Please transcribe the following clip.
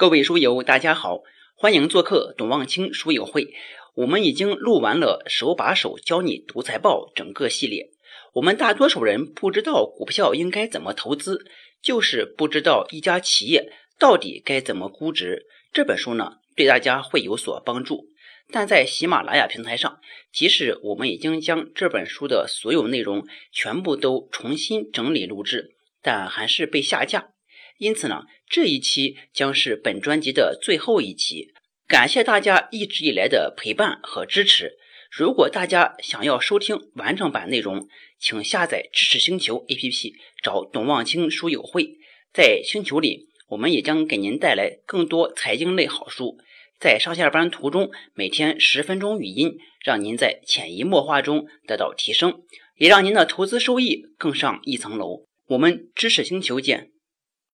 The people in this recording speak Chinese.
各位书友，大家好，欢迎做客董望清书友会。我们已经录完了手把手教你读财报整个系列。我们大多数人不知道股票应该怎么投资，就是不知道一家企业到底该怎么估值。这本书呢，对大家会有所帮助。但在喜马拉雅平台上，即使我们已经将这本书的所有内容全部都重新整理录制，但还是被下架。因此呢，这一期将是本专辑的最后一期。感谢大家一直以来的陪伴和支持。如果大家想要收听完整版内容，请下载知识星球 APP，找董望清书友会。在星球里，我们也将给您带来更多财经类好书。在上下班途中，每天十分钟语音，让您在潜移默化中得到提升，也让您的投资收益更上一层楼。我们知识星球见。